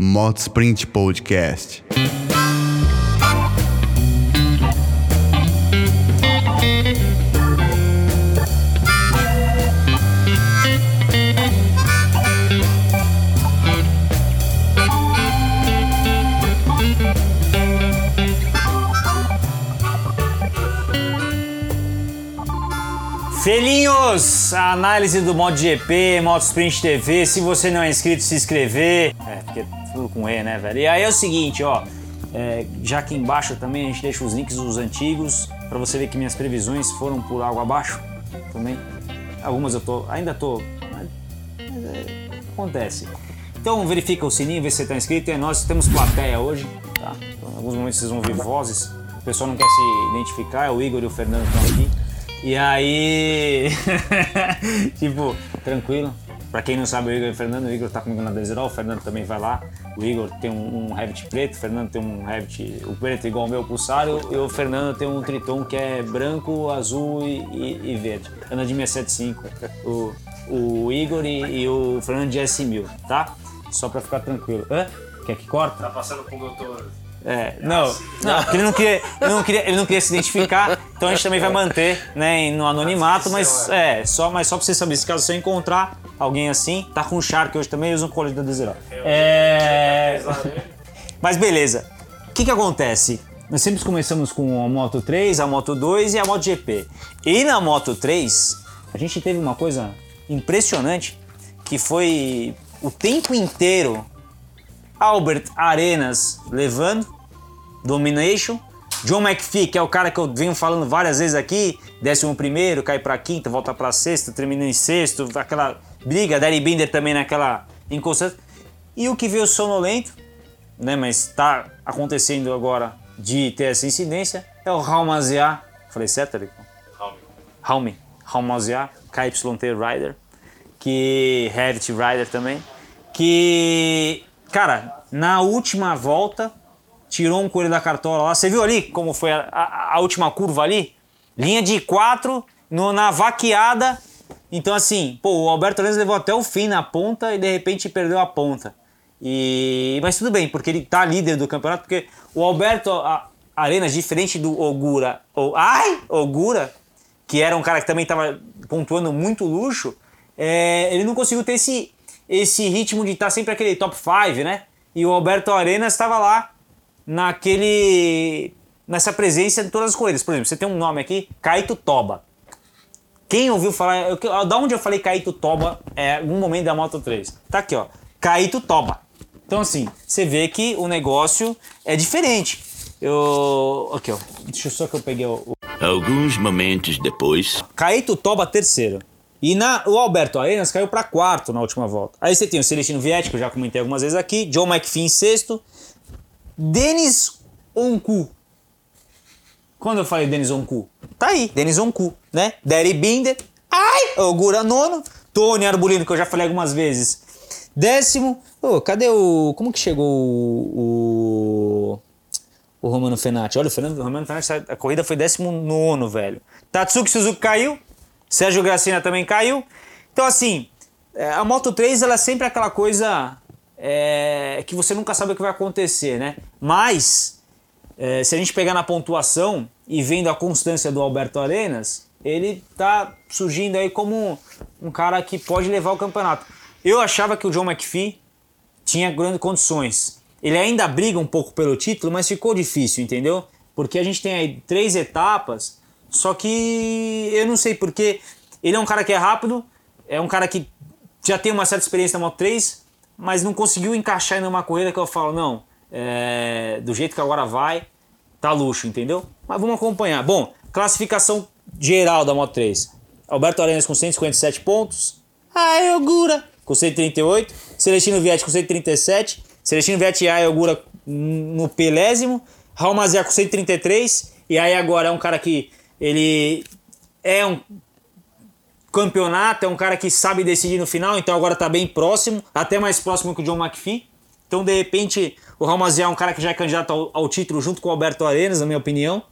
Moto Sprint Podcast. Felinhos, a análise do MotoGP, Moto Sprint TV. Se você não é inscrito, se inscrever. É, porque com E, né, velho? E aí é o seguinte, ó. é, já aqui embaixo também a gente deixa os links dos antigos para você ver que minhas previsões foram por água abaixo também. Algumas eu tô, ainda tô, mas, mas é, acontece. Então verifica o sininho, vê se você tá inscrito. É nós temos plateia hoje, tá? Então, em alguns momentos vocês vão ouvir vozes. O pessoal não quer se identificar, é o Igor e o Fernando estão aqui. E aí, tipo, tranquilo. Pra quem não sabe, o Igor e o Fernando, o Igor tá comigo na Desirol, o Fernando também vai lá. O Igor tem um, um preto, o Fernando tem um Revit, o preto igual ao meu Pulsário, e o Fernando tem um Triton que é branco, azul e, e, e verde. Anda de 675. O, o Igor e, e o Fernando de S1000, tá? Só pra ficar tranquilo. Hã? Quer que corta? Tá passando com o doutor. É, não, não, porque ele não, queria, ele, não queria, ele não queria se identificar, então a gente também vai manter né, no anonimato, mas é, só, mas só pra você saber, se caso você encontrar alguém assim, tá com o Shark hoje também, usa um colete da Desirol. É, mas beleza, o que que acontece? Nós sempre começamos com a Moto 3, a Moto 2 e a Moto GP. E na Moto 3, a gente teve uma coisa impressionante, que foi o tempo inteiro Albert Arenas levando, Domination. John McPhee, que é o cara que eu venho falando várias vezes aqui, décimo primeiro, cai pra quinta, volta pra sexta, termina em sexto, aquela briga, Derry Binder também naquela inconstância. E o que veio sonolento, né, mas tá acontecendo agora de ter essa incidência, é o Raumaziá, falei certo, Eric? Raumi, Raumaziá, KYT Rider, que Revit Rider também, que Cara, na última volta, tirou um coelho da cartola lá. Você viu ali como foi a, a- a última curva ali? Linha de quatro, no, na vaqueada. Então, assim, pô, o Alberto Arenas levou até o fim na ponta e de repente perdeu a ponta. E, mas tudo bem, porque ele tá líder do campeonato, porque o Alberto Arenas, diferente do Ogura, ou, ai, Ogura, que era um cara que também estava pontuando muito luxo, é, ele não conseguiu ter esse, esse ritmo de estar sempre aquele top 5, né? E o Alberto Arenas estava lá naquele nessa presença de todas as corridas. Por exemplo, você tem um nome aqui, Kaito Toba. Quem ouviu falar, eu, da onde eu falei Kaito Toba é algum momento da Moto 3? Tá aqui, ó. Kaito Toba. Então assim, você vê que o negócio é diferente. Eu, aqui, ó. Deixa eu só que eu peguei o, o Alguns momentos depois. Caíto Toba terceiro. E na, o Alberto Arenas caiu para quarto na última volta. Aí você tem o Celestino Vietti, que eu já comentei algumas vezes aqui, John McPhee em sexto, Denis Onku. Quando eu falei Denis Onku? Tá aí, Denis Onku, né? Derry Binder, ai, Ogura nono, Tony Arbolino, que eu já falei algumas vezes, décimo. Ô, cadê o... como que chegou o... o Romano Fenati. Olha, o Romano Fenati, a corrida foi 19, velho. Tatsuki Suzuki caiu, Sérgio Gracina também caiu. Então, assim, é, a Moto 3 ela é sempre aquela coisa é, que você nunca sabe o que vai acontecer, né? Mas, é, se a gente pegar na pontuação e vendo a constância do Alberto Arenas, ele tá surgindo aí como um cara que pode levar o campeonato. Eu achava que o John McPhee tinha grandes condições. Ele ainda briga um pouco pelo título, mas ficou difícil, entendeu? Porque a gente tem aí três etapas, só que eu não sei porque ele é um cara que é rápido, é um cara que já tem uma certa experiência na Moto 3, mas não conseguiu encaixar em uma corrida que eu falo, não, é, do jeito que agora vai, tá luxo, entendeu? Mas vamos acompanhar. Bom, classificação geral da Moto 3. Alberto Arenas com 157 pontos. Ai, Ogura com 138. Celestino Vietti com 137. Celestino Vietti e Ai Ogura no pelésimo. Raul Mazia com 133. E aí agora é um cara que ele é um campeonato, é um cara que sabe decidir no final, então agora tá bem próximo, até mais próximo que o John McPhee. Então, de repente, o Ramazia é um cara que já é candidato ao, ao título junto com o Alberto Arenas, na minha opinião.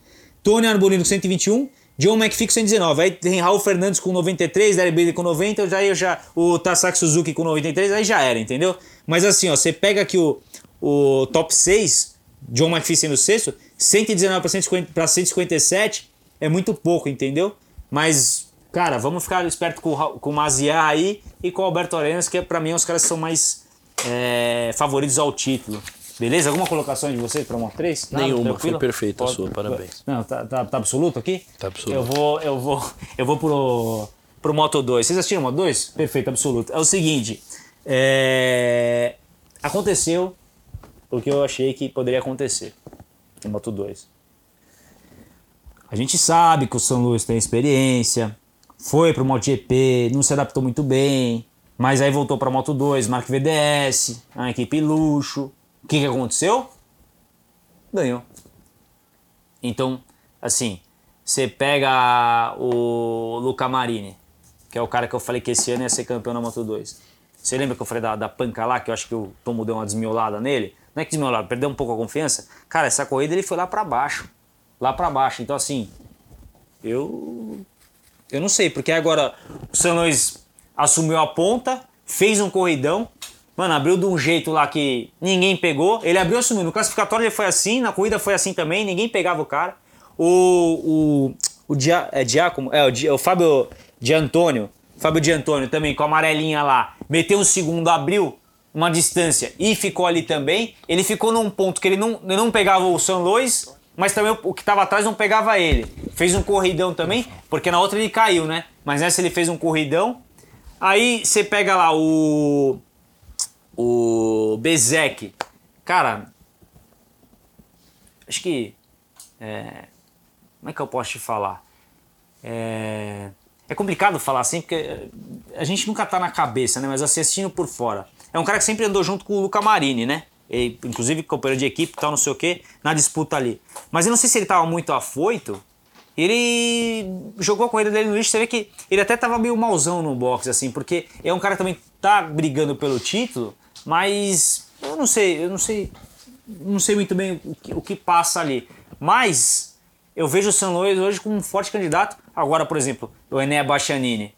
Tony Arbolino com 121, John McPhee com 119. Aí tem Raul Fernandes com 93, Derek Bailey com 90, já, já, o Tasaki Suzuki com 93, aí já era, entendeu? Mas assim, ó, você pega aqui o, o top 6, John McPhee sendo sexto, 119 para 157 é muito pouco, entendeu? Mas, cara, vamos ficar esperto com, o- com o Maziá aí e com o Alberto Arenas, que é, pra mim os caras que são mais é, favoritos ao título. Beleza? Alguma colocação de vocês para Moto 3? Nada? Nenhuma, Tranquilo? foi perfeita a sua, parabéns. Não, tá, tá, tá absoluto aqui? Tá absoluto. Eu vou, eu vou, eu vou pro, pro Moto 2. Vocês assistiram o Moto 2? Perfeito, absoluto. É o seguinte, é, aconteceu o que eu achei que poderia acontecer no Moto 2. A gente sabe que o São Luís tem experiência, foi pro MotoGP, não se adaptou muito bem, mas aí voltou pra Moto 2, marca VDS, a equipe luxo. O que, que aconteceu? Ganhou. Então, assim, você pega o Luca Marini, que é o cara que eu falei que esse ano ia ser campeão na Moto 2. Você lembra que eu falei da, da panca lá, que eu acho que o Tomo deu uma desmiolada nele? Não é que desmiolada, perdeu um pouco a confiança? Cara, essa corrida ele foi lá pra baixo. Lá pra baixo. Então, assim, eu. Eu não sei, porque agora o São Luís assumiu a ponta, fez um corridão. Mano, abriu de um jeito lá que ninguém pegou. Ele abriu assumiu. No classificatório ele foi assim, na corrida foi assim também, ninguém pegava o cara. O. O, o Dia, é Giacomo? É, o, o Fábio de Antônio. Fábio de Antônio também, com a amarelinha lá. Meteu um segundo, abriu uma distância e ficou ali também. Ele ficou num ponto que ele não, não pegava o São Luís, mas também o, que estava atrás não pegava ele. Fez um corridão também, porque na outra ele caiu, né? Mas nessa ele fez um corridão. Aí você pega lá o. O Bezek. Cara. Acho que. é, como é que eu posso te falar? É, é complicado falar assim, porque a gente nunca tá na cabeça, né? Mas assistindo por fora. É um cara que sempre andou junto com o Luca Marini, né? E, inclusive companheiro de equipe tal, não sei o que, na disputa ali. Mas eu não sei se ele tava muito afoito. Ele jogou a corrida dele no lixo, você vê que ele até tava meio mauzão no boxe, assim, porque é um cara que também tá brigando pelo título, mas eu não sei, eu não sei, não sei muito bem o que, o que passa ali. Mas eu vejo o San Luís hoje como um forte candidato. Agora, por exemplo, o Ené Bastianini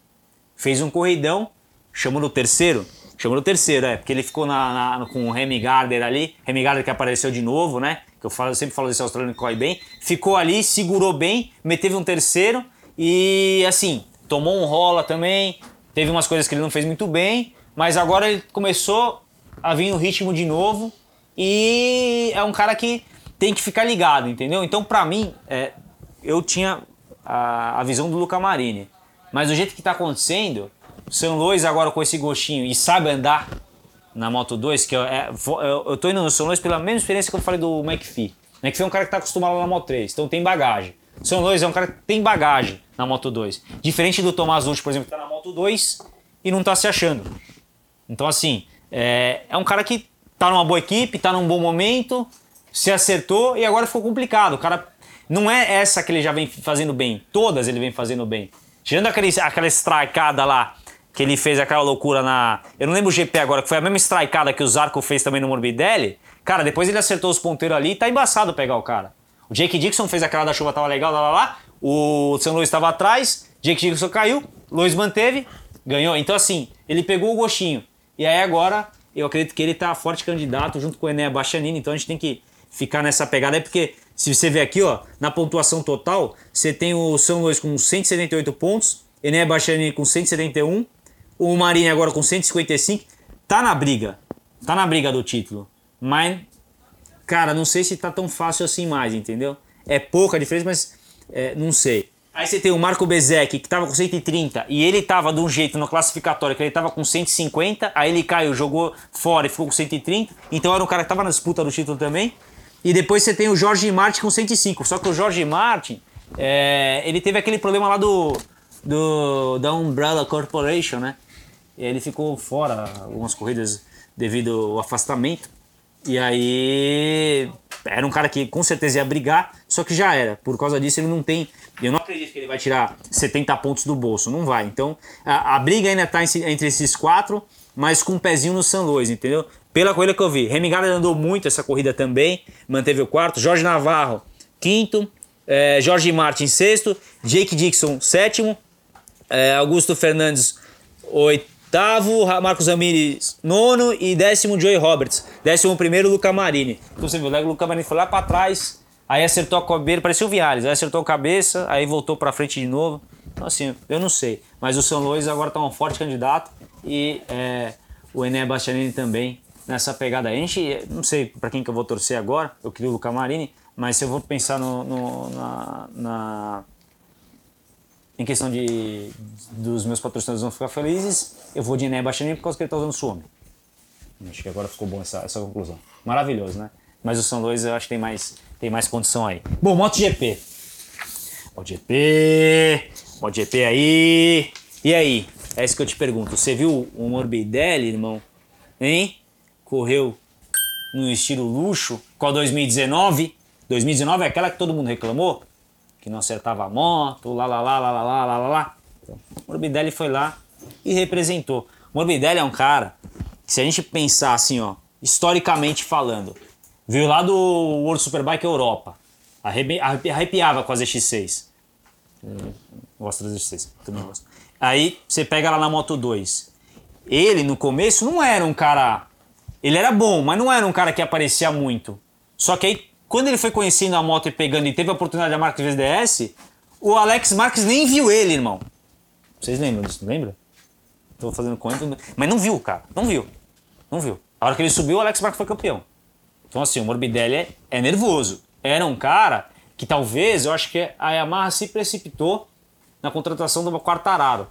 fez um corridão, chamou no terceiro, chamou no terceiro, é, porque ele ficou na, na- com o Remy Gardner ali, Remy Gardner que apareceu de novo, né, que eu, falo, eu sempre falo desse australiano que corre bem, ficou ali, segurou bem, meteu um terceiro e, assim, tomou um rola também, teve umas coisas que ele não fez muito bem, mas agora ele começou a vir no ritmo de novo e é um cara que tem que ficar ligado, entendeu? Então, pra mim, é, eu tinha a, a visão do Luca Marini. Mas do jeito que tá acontecendo, São Luís agora com esse gostinho e sabe andar na Moto 2, que eu, é, eu, eu tô indo no São Luís pela mesma experiência que eu falei do McPhee. O McPhee é um cara que tá acostumado na Moto 3, então tem bagagem. São Luís é um cara que tem bagagem na Moto 2. Diferente do Tomás Dutti, por exemplo, que tá na Moto 2 e não tá se achando. Então, assim, é, é um cara que tá numa boa equipe, tá num bom momento, se acertou e agora ficou complicado. O cara não é essa que ele já vem fazendo bem, todas ele vem fazendo bem. Tirando aquele, aquela strikeada lá, que ele fez aquela loucura na. Eu não lembro o GP agora, que foi a mesma strikeada que o Zarco fez também no Morbidelli. Cara, depois ele acertou os ponteiros ali e tá embaçado pegar o cara. O Jake Dixon fez aquela da chuva, tava legal, lá lá lá. O São Luís estava atrás, Jake Dixon caiu, Luiz manteve, ganhou. Então, assim, ele pegou o gostinho. E aí agora, eu acredito que ele tá forte candidato junto com o Ené Bastianini, então a gente tem que ficar nessa pegada aí, porque se você ver aqui, ó, na pontuação total, você tem o São Luís com 178 pontos, Ené Bastianini com 171, o Marini agora com 155, tá na briga, tá na briga do título, mas cara, não sei se tá tão fácil assim mais, entendeu? É pouca diferença, mas é, não sei. Aí você tem o Marco Bezek, que tava com 130, e ele tava de um jeito no classificatório que ele tava com 150, aí ele caiu, jogou fora e ficou com 130, então era um cara que tava na disputa do título também. E depois você tem o Jorge Martin com 105, só que o Jorge Martin, é, ele teve aquele problema lá do, do da Umbrella Corporation, né? Ele ficou fora algumas corridas devido ao afastamento. E aí era um cara que com certeza ia brigar, só que já era. Por causa disso ele não tem. Eu não acredito que ele vai tirar 70 pontos do bolso, não vai. Então a, a briga ainda está entre esses quatro, mas com um pezinho no San Luís, entendeu? Pela corrida que eu vi. Remy Gardner andou muito essa corrida também, manteve o quarto. Jorge Navarro, quinto. É, Jorge Martin, sexto. Jake Dixon, sétimo. É, Augusto Fernandes, oit- Oitavo, Marcos Ramirez. Nono e décimo, Joey Roberts. Décimo primeiro, Luca Marini. Então você viu, o Luca Marini foi lá pra trás, aí acertou a cabeça, parecia o Viales, aí acertou a cabeça, aí voltou pra frente de novo. Então assim, eu não sei. Mas o São Luís agora tá um forte candidato e é, o Ené Bastianini também nessa pegada. A gente, não sei pra quem que eu vou torcer agora, eu queria o Luca Marini, mas se eu vou pensar no, no- na- na em questão de dos meus patrocinadores vão ficar felizes, eu vou de Ené Baixaninho por causa que ele tá usando Suomi. Acho que agora ficou bom essa, essa conclusão. Maravilhoso, né? Mas o São Luís eu acho que tem mais, tem mais condição aí. Bom, MotoGP. MotoGP. MotoGP aí. E aí? É isso que eu te pergunto. Você viu o Morbidelli, irmão? Hein? Correu no estilo luxo. Qual 2019? 2019 é aquela que todo mundo reclamou? Que não acertava a moto, lá, lá, lá, lá, lá, lá, lá, lá, Morbidelli foi lá e representou. Morbidelli é um cara que se a gente pensar assim, ó, historicamente falando, veio lá do World Superbike Europa, arrepi- arrepi- arrepiava com as X6. Hum, Gosto das X6, também gosto. Aí você pega lá na Moto 2. Ele, no começo, não era um cara... Ele era bom, mas não era um cara que aparecia muito. Só que aí, quando ele foi conhecendo a moto e pegando e teve a oportunidade da marca VSDS, o Alex Marques nem viu ele, irmão. Vocês lembram disso, não lembra? Tô fazendo conta, mas não viu, cara. Não viu. Não viu. A hora que ele subiu, o Alex Marques foi campeão. Então, assim, o Morbidelli é, é nervoso. Era um cara que talvez, eu acho que a Yamaha se precipitou na contratação do Quartararo.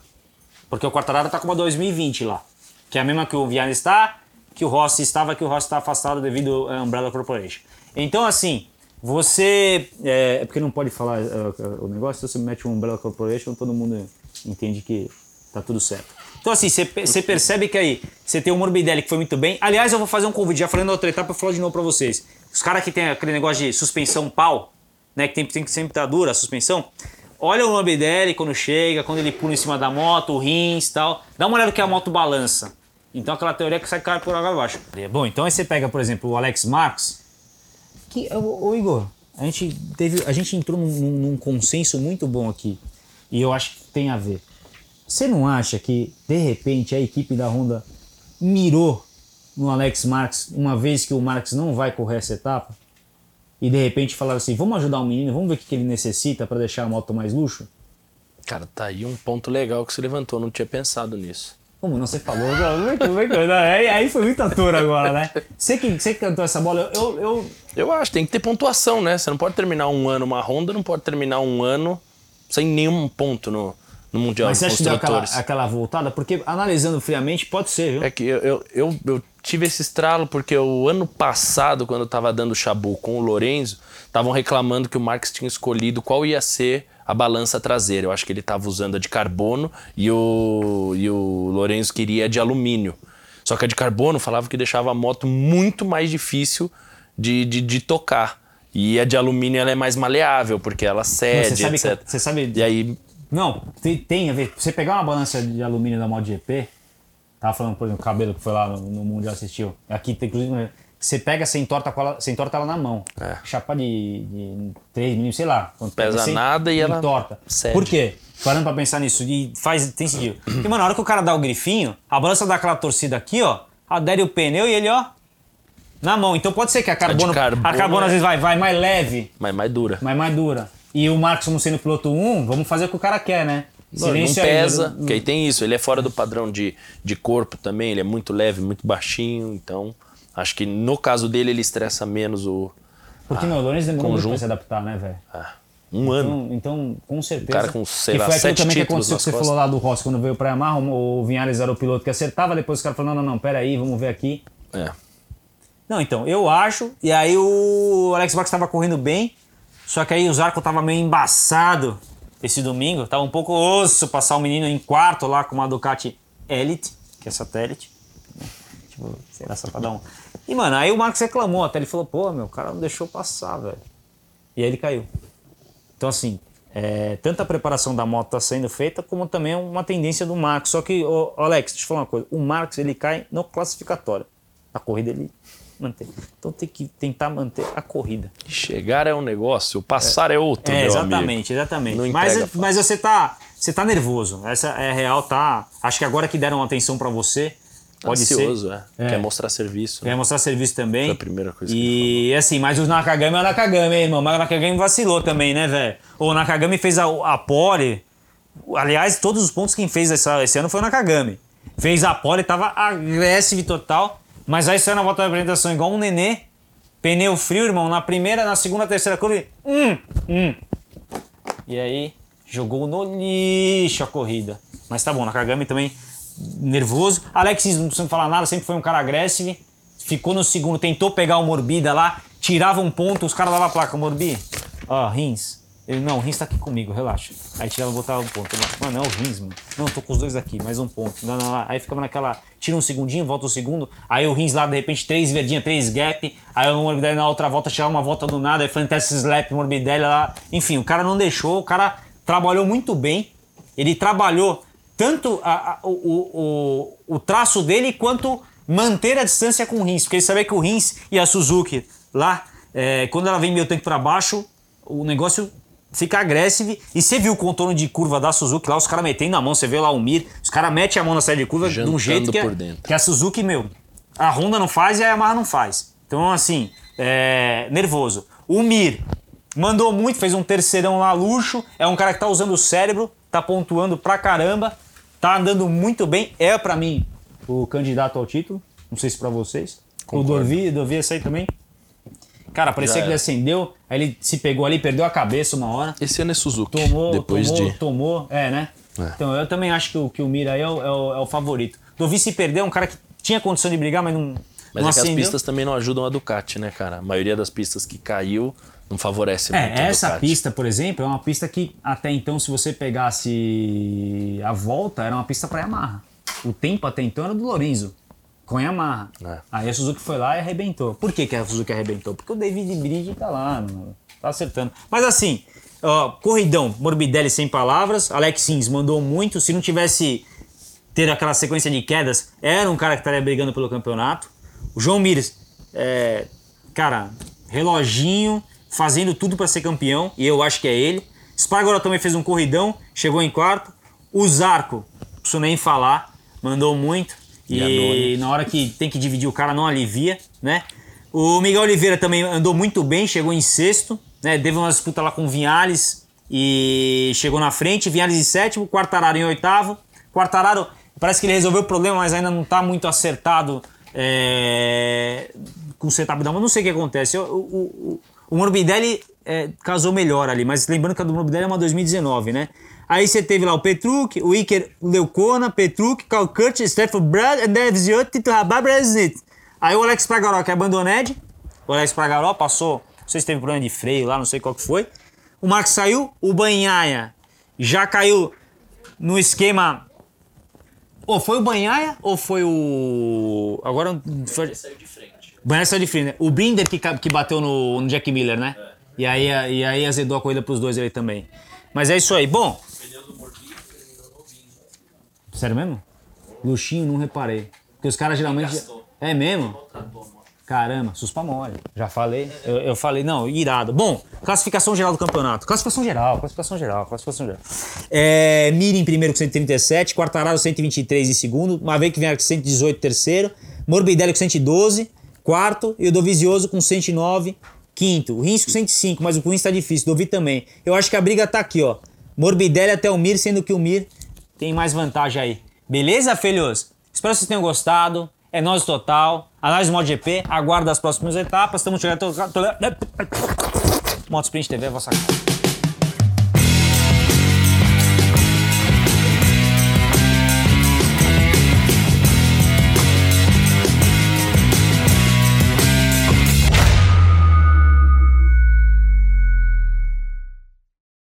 Porque o Quartararo tá com uma 2020 lá. Que é a mesma que o Viana está, que o Rossi estava, que o Rossi está afastado devido à Umbrella Corporation. Então, assim, você. É, é porque não pode falar é, é, o negócio, se você mete um Umbrella Corporation, todo mundo entende que tá tudo certo. Então, assim, você pe- você percebe que aí você tem o Morbidelli que foi muito bem. Aliás, eu vou fazer um convite, já na outra etapa, eu falar de novo pra vocês. Os caras que tem aquele negócio de suspensão pau, né, que tem, tem que sempre estar dura a suspensão. Olha o Morbidelli quando chega, quando ele pula em cima da moto, o rins e tal. Dá uma olhada que a moto balança. Então aquela teoria que sai cara por água abaixo. Bom, então aí você pega, por exemplo, o Alex Marques, que, ô, Igor, a gente, teve, a gente entrou num, num- consenso muito bom aqui. E eu acho que tem a ver. Você não acha que, de repente, a equipe da Honda mirou no Alex Marques, uma vez que o Marques não vai correr essa etapa? E de repente falaram assim: vamos ajudar o menino, vamos ver o que que ele necessita para deixar a moto mais luxo? Cara, tá aí um ponto legal que você levantou, não tinha pensado nisso. Como não você falou? Não, aí, aí foi muito ator agora, né? Você que, você que cantou essa bola, eu, eu, Eu acho, tem que ter pontuação, né? Você não pode terminar um ano uma Honda, não pode terminar um ano sem nenhum ponto no, no Mundial Mas de você acha que deu aquela, aquela voltada? Porque analisando friamente, pode ser, viu? É que eu, eu, eu, eu tive esse estralo porque o ano passado, quando eu tava dando chabu com o Lorenzo, estavam reclamando que o Marx tinha escolhido qual ia ser a balança traseira. Eu acho que ele tava usando a de carbono e o, e o Lorenzo queria a de alumínio. Só que a de carbono falava que deixava a moto muito mais difícil de, de, de tocar. E a de alumínio ela é mais maleável, porque ela cede, você sabe que- etc. você sabe- E aí Não, tem, tem a ver. Você pegar uma balança de alumínio da MotoGP, tava falando, por exemplo, o cabelo que foi lá no, no Mundial assistiu. Aqui, tem, inclusive, você pega, você entorta, com ela, você entorta ela na mão. É. Chapa de, de 3 milímetros, sei lá. quanto Pesa você nada e ela entorta. cede. Por quê? Parando pra pensar nisso, e faz, tem sentido. Porque, mano, na hora que o cara dá o grifinho, a balança dá aquela torcida aqui, ó, adere o pneu e ele, ó, na mão. Então pode ser que a carbono, a carbono carbono, é- às vezes vai, vai mais leve, mais, mais dura. mas mais dura. E o Marcos, como sendo piloto 1, vamos fazer o que o cara quer, né? Não, não Silêncio aí, pesa, porque aí tem isso. Ele é fora do padrão de, de corpo também, ele é muito leve, muito baixinho. Então, acho que no caso dele, ele estressa menos o. Porque, meu, o Lourenço demorou muito pra se adaptar, né, velho? ah, um ano. Então, então, com certeza. cara com, sei que lá, foi aquilo sete também que aconteceu que você costas. falou lá do Rossi, quando veio pra Yamaha, o o Vinhares era o piloto que acertava, depois os caras falaram, não, não, não, pera aí, vamos ver aqui. É. Não, então, eu acho, e aí o Alex Marques estava correndo bem, só que aí o Zarco tava meio embaçado esse domingo, tava um pouco osso passar o menino em quarto lá com uma Ducati Elite, que é satélite. né? Tipo, sei lá, só pra dar um... E, mano, aí o Marcos reclamou até, ele falou, pô, meu, o cara não deixou passar, velho. E aí ele caiu. Então, assim, é, tanto a preparação da moto está sendo feita, como também uma tendência do Marcos. Só que, ô, Alex, deixa eu falar uma coisa. O Marcos, ele cai no classificatório. A corrida ele mantém. Então tem que tentar manter a corrida. Chegar é um negócio, passar é, outro, É, exatamente, amigo. exatamente. Mas, fácil. mas você tá. você tá nervoso. Essa é real, tá? Acho que agora que deram atenção pra você, pode Ansioso, ser. é. Quer mostrar serviço. Quer né? mostrar serviço também. Foi a primeira coisa E assim, mas o Nakagami é o Nakagami, hein, irmão. Mas o Nakagami vacilou também, né, velho? O Nakagami fez a, a pole. Aliás, todos os pontos quem fez essa, esse ano foi o Nakagami. Fez a pole, tava agressivo total. Mas aí saiu na volta da apresentação igual um nenê. Pneu frio, irmão. Na primeira, na segunda, terceira curva. Hum, hum. E aí, jogou no lixo a corrida. Mas tá bom, Nakagami também nervoso. Alexis, não precisa falar nada, sempre foi um cara agressivo. Ficou no segundo, tentou pegar o Morbida lá, tirava um ponto, os caras davam a placa. Morbi, ó, Rins. Ele, não, o Rins tá aqui comigo, relaxa. Aí tirava, botava um ponto. Mano, é o Rins, mano. Não, tô com os dois aqui, mais um ponto. Não, não, não. Aí ficava naquela, tira um segundinho, volta o segundo. Aí o Rins lá, de repente, três verdinha, três gap. Aí o Morbidelli na outra volta, tirava uma volta do nada. Aí fantasy slap, Morbidelli lá. Enfim, o cara não deixou, o cara trabalhou muito bem. Ele trabalhou tanto a- a- o, o, o, traço dele quanto manter a distância com o Rins. Porque ele sabia que o Rins e a Suzuki lá, é, quando ela vem meio tanque para baixo, o negócio fica agressivo. E você viu o contorno de curva da Suzuki lá, os caras metendo a mão, você vê lá o Mir, os caras metem a mão na saída de curva de um Jantando jeito que, a- dentro. que a Suzuki, meu, a Honda não faz e a Yamaha não faz. Então, assim, é, nervoso. O Mir mandou muito, fez um terceirão lá, luxo. É um cara que tá usando o cérebro, tá pontuando pra caramba, tá andando muito bem. É pra mim o candidato ao título. Não sei se pra vocês. Concordo. O Dorvi, Dorvi essa aí também. Cara, parecia Já que ele acendeu, aí ele se pegou ali, perdeu a cabeça uma hora. Esse ano é Suzuki. Tomou, depois tomou, de. tomou, é, né? É. Então eu também acho que o, que o Mira aí é o, é o- é o favorito. Dovi se perdeu, é um cara que tinha condição de brigar, mas não. Mas não é que as pistas também não ajudam a Ducati, né, cara? A maioria das pistas que caiu não favorece muito É, a essa pista, por exemplo, é uma pista que até então, se você pegasse a volta, era uma pista para Yamaha. O tempo até então era do Lorenzo, com Yamaha. É. Aí a Suzuki foi lá e arrebentou. Por que, que a Suzuki arrebentou? Porque o David Bridge tá lá, tá acertando. Mas assim, ó, corridão, Morbidelli sem palavras, Alex Sims mandou muito. Se não tivesse ter aquela sequência de quedas, era um cara que estaria brigando pelo campeonato. O João Mires, é, cara, reloginho, fazendo tudo para ser campeão, e eu acho que é ele. Spargora também fez um corridão, chegou em quarto. O Zarco, não preciso nem falar, mandou muito. E E, na hora que tem que dividir o cara, não alivia, né? O Miguel Oliveira também andou muito bem, chegou em sexto, né? Teve uma disputa lá com o Vinhales e chegou na frente. Vinhales em sétimo, Quartararo em oitavo. Quartararo parece que ele resolveu o problema, mas ainda não está muito acertado é, com o setup da mão. Não sei o que acontece. O, o, o, o Morbidelli é, casou melhor ali, mas lembrando que a do Morbidelli é uma 2019, né? Aí você teve lá o Petruk, o Iker Leucona, Petruk, Carl Curtis, Stefan Brad, André Ziot, Tito Rababra Snit. Aí o Alex Pragaró, que é abandoned. O Alex Pragaró passou, não sei se teve problema de freio lá, não sei qual que foi. O Max saiu, o Banhaia já caiu no esquema. Ou foi o Banhaia ou foi o. Agora. Foi... Saiu de frente, né? O Binder que, que bateu no, no Jack Miller, né? E, aí, e aí azedou a corrida pros dois ali também. Mas é isso aí. Bom. Sério mesmo? Luxinho, não reparei. Porque os caras geralmente. É mesmo? Caramba, suspa mole. Já falei. Eu, eu falei, não, irado. Bom, classificação geral do campeonato. Classificação geral, classificação geral, classificação geral. É, Miri em primeiro com 137, Quartararo 123 em segundo, Maverick Vinhar com 118 terceiro, Morbidelli com 112, quarto, e o Dovizioso com 109, quinto. O Rins com 105, mas o Rins tá difícil, Dovi também. Eu acho que a briga tá aqui, ó. Morbidelli até o Mir, sendo que o Mir tem mais vantagem aí. Beleza, filhos? Espero que vocês tenham gostado. É nós total. Análise MotoGP. Aguarda as próximas etapas. Estamos chegando. Moto Sprint TV a vossa casa.